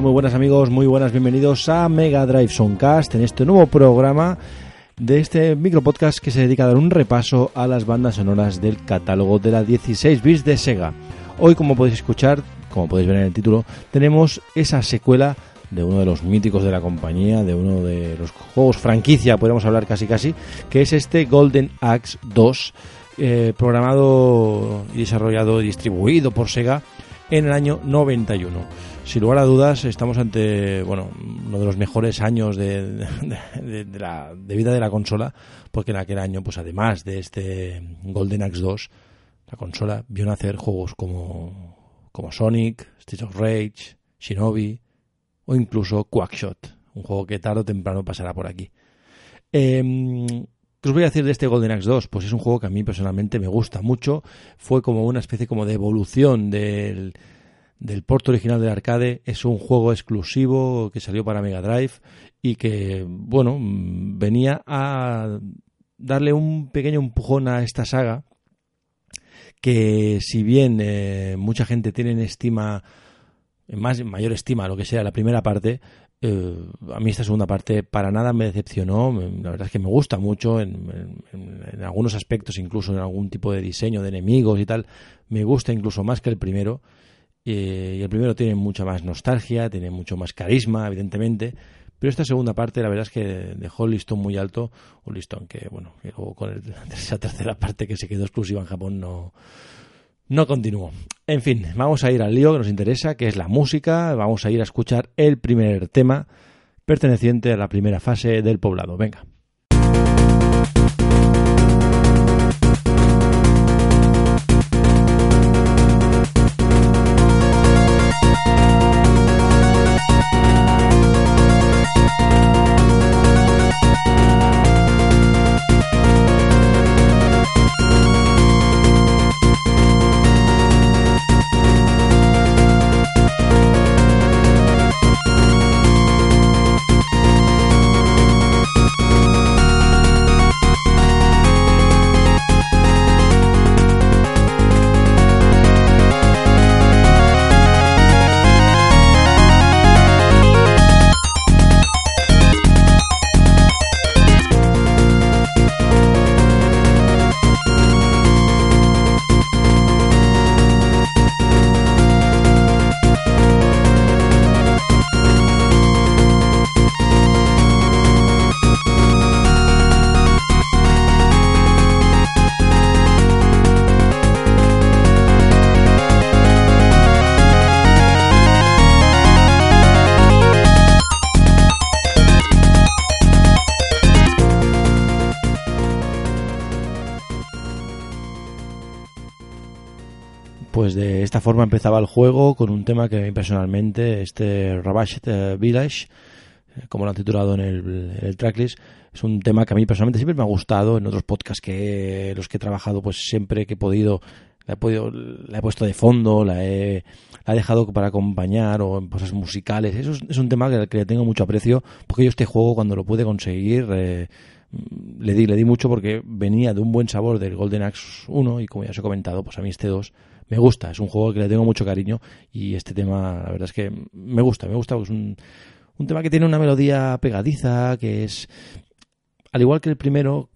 Muy buenas amigos, muy buenas, bienvenidos a Mega Drive Soundcast en este nuevo programa de este micropodcast que se dedica a dar un repaso a las bandas sonoras del catálogo de la 16 bits de Sega. Hoy, como podéis escuchar, como podéis ver en el título, tenemos esa secuela de uno de los míticos de la compañía, de uno de los juegos franquicia, podemos hablar casi casi, que es este Golden Axe 2, eh, programado y desarrollado y distribuido por Sega en el año 91. Sin lugar a dudas, estamos ante bueno uno de los mejores años de, de- la, vida de la consola, porque en aquel año, pues además de este Golden Axe 2, la consola vio nacer juegos como, como Sonic, Streets of Rage, Shinobi o incluso Quackshot, un juego que tarde o temprano pasará por aquí. Em, ¿Qué os voy a decir de este Golden Axe 2? Pues es un juego que a mí personalmente me gusta mucho. Fue como una especie como de evolución del, del port original del arcade. Es un juego exclusivo que salió para Mega Drive y que, bueno, mm, venía a darle un pequeño empujón a esta saga que si bien eh, mucha gente tiene en estima, más, en mayor estima lo que sea la primera parte, eh, a mí esta segunda parte para nada me decepcionó. La verdad es que me gusta mucho en, en- en algunos aspectos, incluso en algún tipo de diseño de enemigos y tal. Me gusta incluso más que el primero. Eh, y el primero tiene mucha más nostalgia, tiene mucho más carisma, evidentemente. Pero esta segunda parte, la verdad es que dejó el listón muy alto. Un listón que, bueno, que luego con el- esa tercera parte que se quedó exclusiva en Japón no, no continuó. En fin, vamos a ir al lío que nos interesa, que es la música. Vamos a ir a escuchar el primer tema perteneciente a la primera fase del poblado. Venga. Forma empezaba el juego con un tema que a mí personalmente, este Ravaged eh, Village, eh, como lo han titulado en el, en tracklist, es un tema que a mí personalmente siempre me ha gustado. En otros podcasts que los que he trabajado, pues siempre que he podido, la he, podido, la he puesto de fondo, la he, la he dejado para acompañar o en cosas musicales. Eso es, un tema que, que le tengo mucho aprecio, porque yo este juego cuando lo pude conseguir... Eh, le di, le di mucho porque venía de un buen sabor del Golden Axe 1 y como ya os he comentado, pues a mí este 2 me gusta, es un juego que le tengo mucho cariño y este tema la verdad es que me gusta, me gusta, es un, un tema que tiene una melodía pegadiza, que es, al igual que el primero,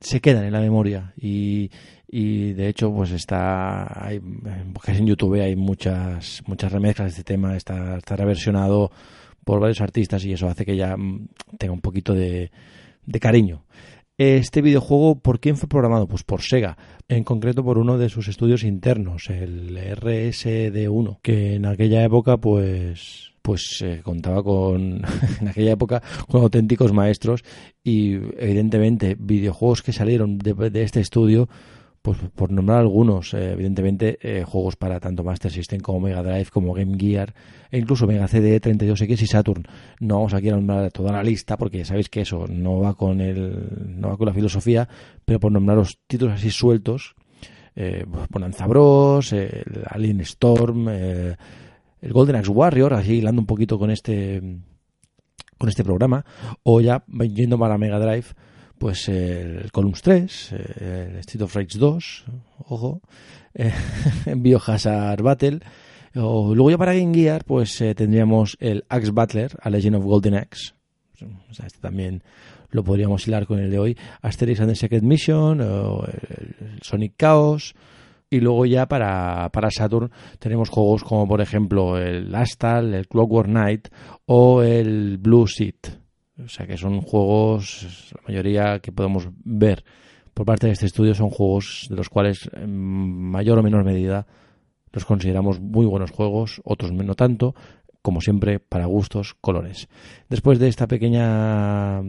se quedan en la memoria y, y de hecho pues está hay, en YouTube hay muchas muchas remezclas de este tema está, está reversionado por varios artistas y eso hace que ya tenga un poquito de cariño este videojuego, ¿por quién fue programado? Pues por Sega, en concreto por uno de sus estudios internos, el RSD1, que en aquella época pues pues eh, contaba con en aquella época con auténticos maestros y evidentemente videojuegos que salieron de este estudio pues por nombrar algunos, eh, evidentemente eh, juegos para tanto Master System como Mega Drive, como Game Gear e incluso Mega CD, 32X y Saturn. No vamos aquí a nombrar toda la lista porque sabéis que eso no va con el no va con la filosofía, pero por nombrar los títulos así sueltos, eh, Bonanza Bros, el Alien Storm, el Golden Axe Warrior, así hilando un poquito con este con este programa, o ya yendo para Mega Drive pues el Columns 3, el Street of Rage 2, ojo, eh, Biohazard Battle, o luego ya para Game Gear, pues eh, tendríamos el Axe Battler, a Legend of Golden Axe, este también lo podríamos hilar con el de hoy, Asterix and the Secret Mission, o Sonic Chaos, y luego ya para, para Saturn tenemos juegos como por ejemplo el Astal, el Clockwork Knight o el Blue Seat. O sea que son juegos, la mayoría que podemos ver por parte de este estudio son juegos de los cuales en mayor o menor medida los consideramos muy buenos juegos, otros no tanto, como siempre, para gustos, colores. Después de esta pequeña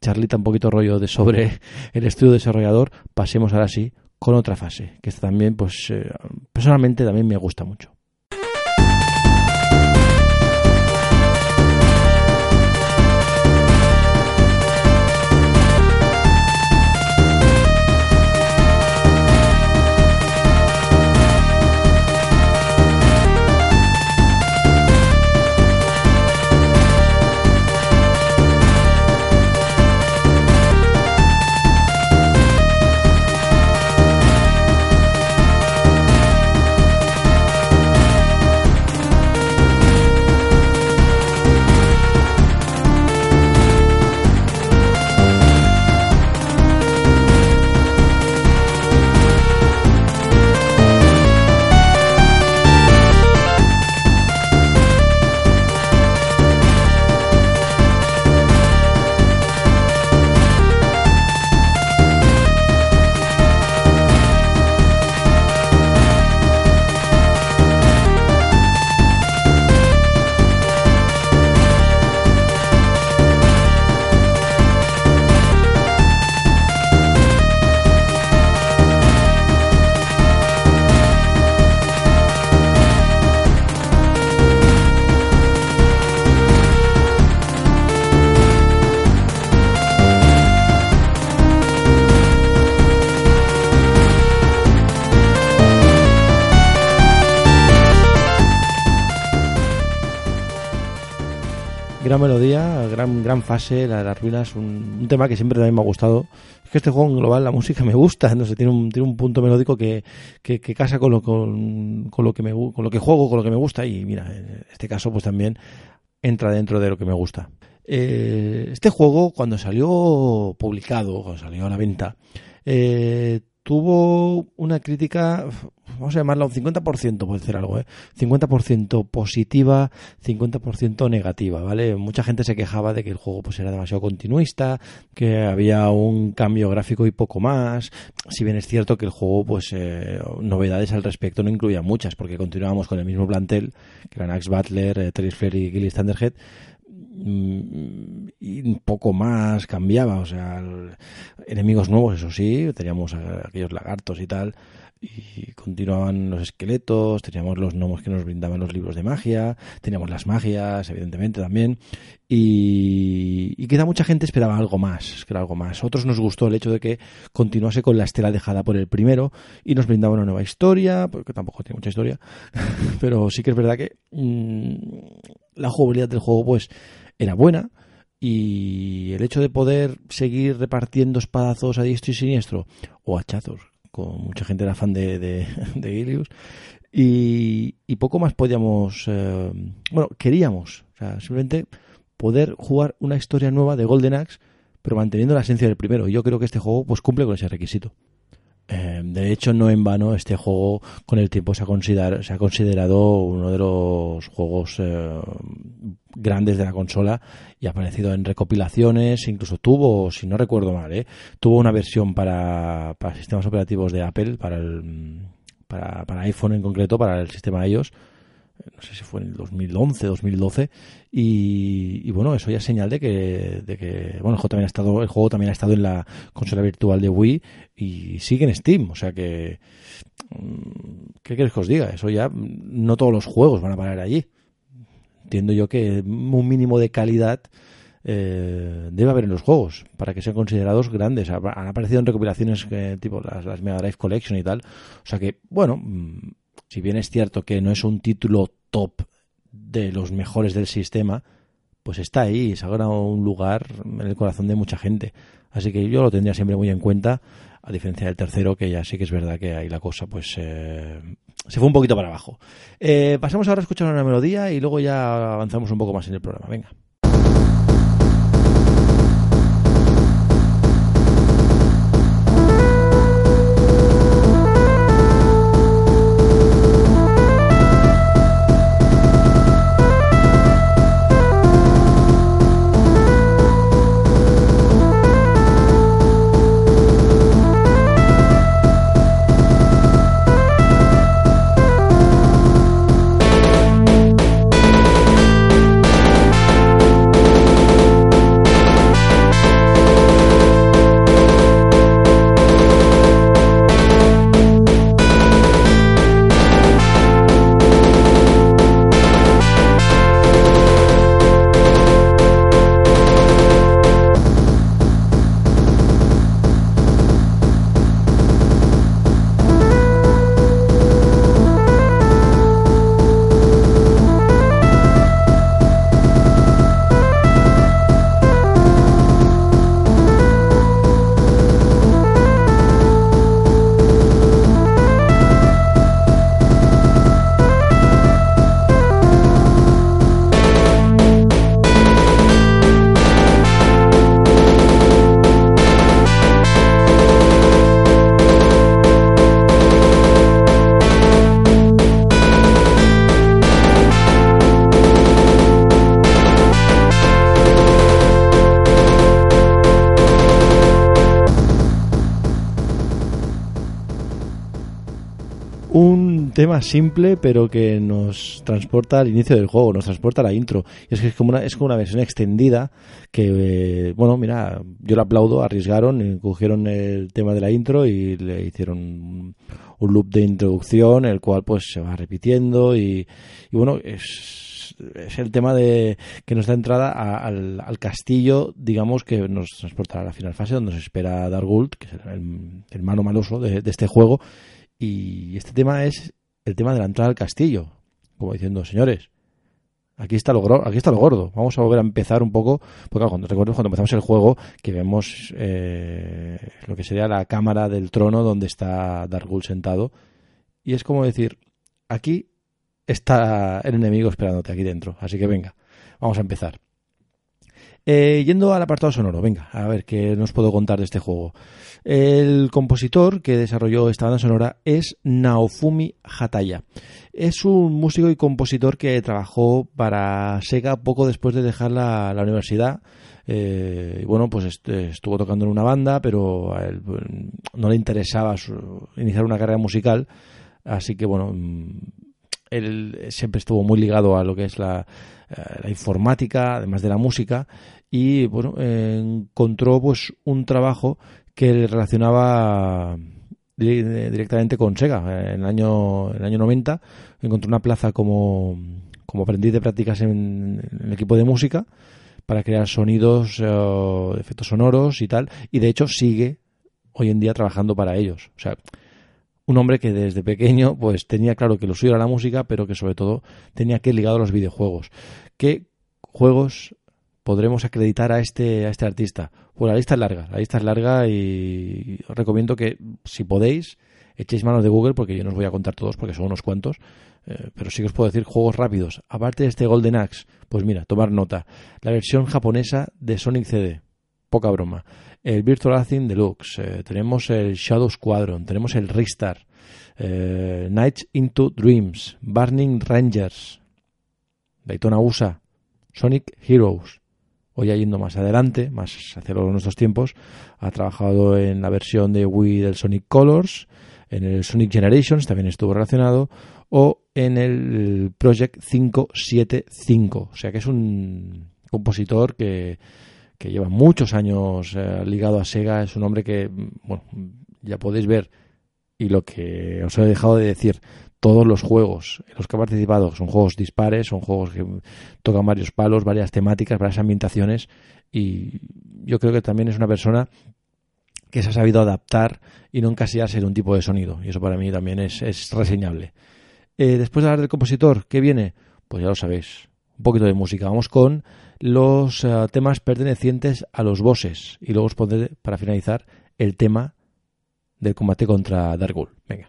charlita un poquito rollo de sobre el estudio desarrollador, pasemos ahora sí con otra fase, que también, pues, eh, personalmente también me gusta mucho. Gran, fase, la de las ruinas, un, tema que siempre también me ha gustado. Es que este juego en global, la música me gusta, no sé, tiene un, tiene un punto melódico que, que, que casa con lo, con, con, lo que me, con lo que juego, con lo que me gusta y mira, en este caso pues también entra dentro de lo que me gusta. Eh, este juego cuando salió publicado, cuando salió a la venta, eh, tuvo una crítica, vamos a llamarla un 50%, puede ser algo, ¿eh? 50% positiva, 50% negativa, ¿vale? Mucha gente se quejaba de que el juego pues era demasiado continuista, que había un cambio gráfico y poco más, si bien es cierto que el juego pues eh, novedades al respecto no incluía muchas, porque continuábamos con el mismo plantel, que eran Axe Butler, eh, Terry Flair y Gilly Thunderhead, y un poco más cambiaba, o sea, enemigos nuevos, eso sí, teníamos aquellos lagartos y tal, y continuaban los esqueletos, teníamos los gnomos que nos brindaban los libros de magia, teníamos las magias, evidentemente también, y, y quizá mucha gente esperaba algo más, que algo más. Otros nos gustó el hecho de que continuase con la estela dejada por el primero y nos brindaba una nueva historia, porque tampoco tiene mucha historia, pero sí que es verdad que mmm, la jugabilidad del juego, pues, era buena y el hecho de poder seguir repartiendo espadazos a diestro y siniestro o hachazos, con mucha gente era fan de, de, de Ilius, y, y, poco más podíamos, eh, bueno, queríamos, o sea, simplemente poder jugar una historia nueva de Golden Axe, pero manteniendo la esencia del primero. Y yo creo que este juego pues cumple con ese requisito. De hecho, no en vano, este juego con el tiempo se ha considerado, se ha considerado uno de los juegos eh, grandes de la consola y ha aparecido en recopilaciones, incluso tuvo, si no recuerdo mal, ¿eh? tuvo una versión para, para sistemas operativos de Apple, para, el, para, para iPhone en concreto, para el sistema iOS, no sé si fue en el 2011, 2012, y, y, bueno, eso ya es señal de que, de que bueno, el juego, también ha estado, el juego también ha estado en la consola virtual de Wii y sigue en Steam, o sea que, mm, ¿qué quieres que os diga? Eso ya, no todos los juegos van a parar allí. Entiendo yo que un mínimo de calidad eh, debe haber en los juegos para que sean considerados grandes. Han aparecido en recopilaciones que, tipo las, las Mega Drive Collection y tal. O sea que, bueno, mm, si bien es cierto que no es un título top de los mejores del sistema, pues está ahí se ha ganado un lugar en el corazón de mucha gente. Así que yo lo tendría siempre muy en cuenta, a diferencia del tercero, que ya sí que es verdad que ahí la cosa pues eh, se fue un poquito para abajo. Eh, pasamos ahora a escuchar una melodía y luego ya avanzamos un poco más en el programa. Venga. Tema simple, pero que nos transporta al inicio del juego, nos transporta a la intro. Y es que es como una, es como una versión extendida que, eh, bueno, mira, yo lo aplaudo, arriesgaron, cogieron el tema de la intro y le hicieron un loop de introducción, el cual pues se va repitiendo y, y bueno, es, es el tema de que nos da entrada al, al, castillo, digamos, que nos transporta a la final fase, donde nos espera Dargult, que es el, hermano maloso de, de este juego. Y este tema es el tema de la entrada al castillo, como diciendo, señores, aquí está lo, aquí está lo gordo, vamos a volver a empezar un poco, porque cuando recuerdo cuando empezamos el juego, que vemos eh, lo que sería la cámara del trono donde está Dargul sentado, y es como decir, aquí está el enemigo esperándote aquí dentro, así que venga, vamos a empezar. Eh, yendo al apartado sonoro, venga, a ver qué nos puedo contar de este juego. El compositor que desarrolló esta banda sonora es Naofumi Hataya. Es un músico y compositor que trabajó para Sega poco después de dejar la, la universidad. Eh, bueno, pues estuvo tocando en una banda, pero a él no le interesaba iniciar una carrera musical. Así que bueno, él siempre estuvo muy ligado a lo que es la, la informática, además de la música, y bueno, encontró pues un trabajo que le relacionaba directamente con Sega. En el año, en el año 90 encontró una plaza como, como aprendiz de prácticas en, en, el equipo de música para crear sonidos, uh, efectos sonoros y tal, y de hecho sigue hoy en día trabajando para ellos. O sea, un hombre que desde pequeño pues tenía claro que lo suyo era la música, pero que sobre todo tenía que ir ligado a los videojuegos. ¿Qué juegos podremos acreditar a este, a este artista? Pues la lista es larga, la lista es larga y os recomiendo que si podéis echéis manos de Google porque yo no os voy a contar todos porque son unos cuantos, eh, pero sí que os puedo decir juegos rápidos. Aparte de este Golden Axe, pues mira, tomar nota. La versión japonesa de Sonic CD. Poca broma. El Virtual Racing Deluxe, eh, tenemos el Shadow Squadron, tenemos el Ristar, eh, Nights into Dreams, Burning Rangers, Daytona USA, Sonic Heroes. Hoy yendo más adelante, más hacia los nuestros tiempos, ha trabajado en la versión de Wii del Sonic Colors, en el Sonic Generations también estuvo relacionado, o en el Project 575. O sea que es un compositor que, que lleva muchos años eh, ligado a Sega, es un hombre que, bueno, ya podéis ver, y lo que os he dejado de decir, todos los juegos en los que ha participado son juegos dispares, son juegos que tocan varios palos, varias temáticas, varias ambientaciones y yo creo que también es una persona que se ha sabido adaptar y no encasillarse en un tipo de sonido y eso para mí también es, es reseñable. Eh, después de hablar del compositor, ¿qué viene? Pues ya lo sabéis, un poquito de música. Vamos con los uh, temas pertenecientes a los bosses y luego os pondré para finalizar el tema del combate contra Dargul. Venga.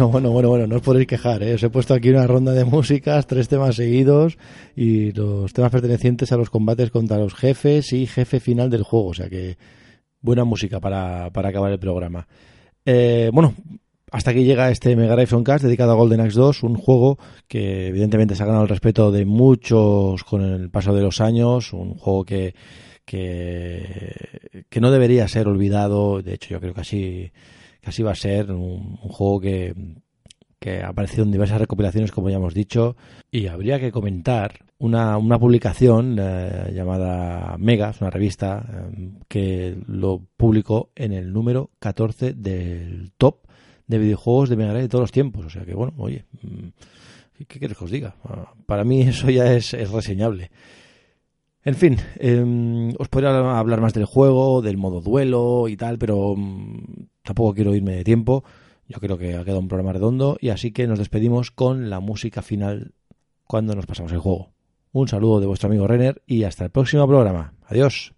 Bueno, bueno, bueno, bueno, no os podéis quejar, ¿eh? Os he puesto aquí una ronda de músicas, tres temas seguidos y los temas pertenecientes a los combates contra los jefes y jefe final del juego, o sea que buena música para, para acabar el programa. Eh, bueno, hasta aquí llega este Mega Drive Soundcast dedicado a Golden Axe 2, un juego que evidentemente se ha ganado el respeto de muchos con el paso de los años, un juego que, que, que no debería ser olvidado, de hecho yo creo que así, así va a ser, un, un juego que, que ha aparecido en diversas recopilaciones, como ya hemos dicho, y habría que comentar una, una publicación eh, llamada Mega, es una revista eh, que lo publicó en el número 14 del top de videojuegos de Mega de todos los tiempos. O sea que, bueno, oye, mm, ¿qué quieres que os diga? Ah, Para mí eso ya es, es reseñable. En fin, eh, os podría hablar más del juego, del modo duelo y tal, pero mm, tampoco quiero irme de tiempo. Yo creo que ha quedado un programa redondo y así que nos despedimos con la música final cuando nos pasamos el juego. Un saludo de vuestro amigo Renner y hasta el próximo programa. Adiós.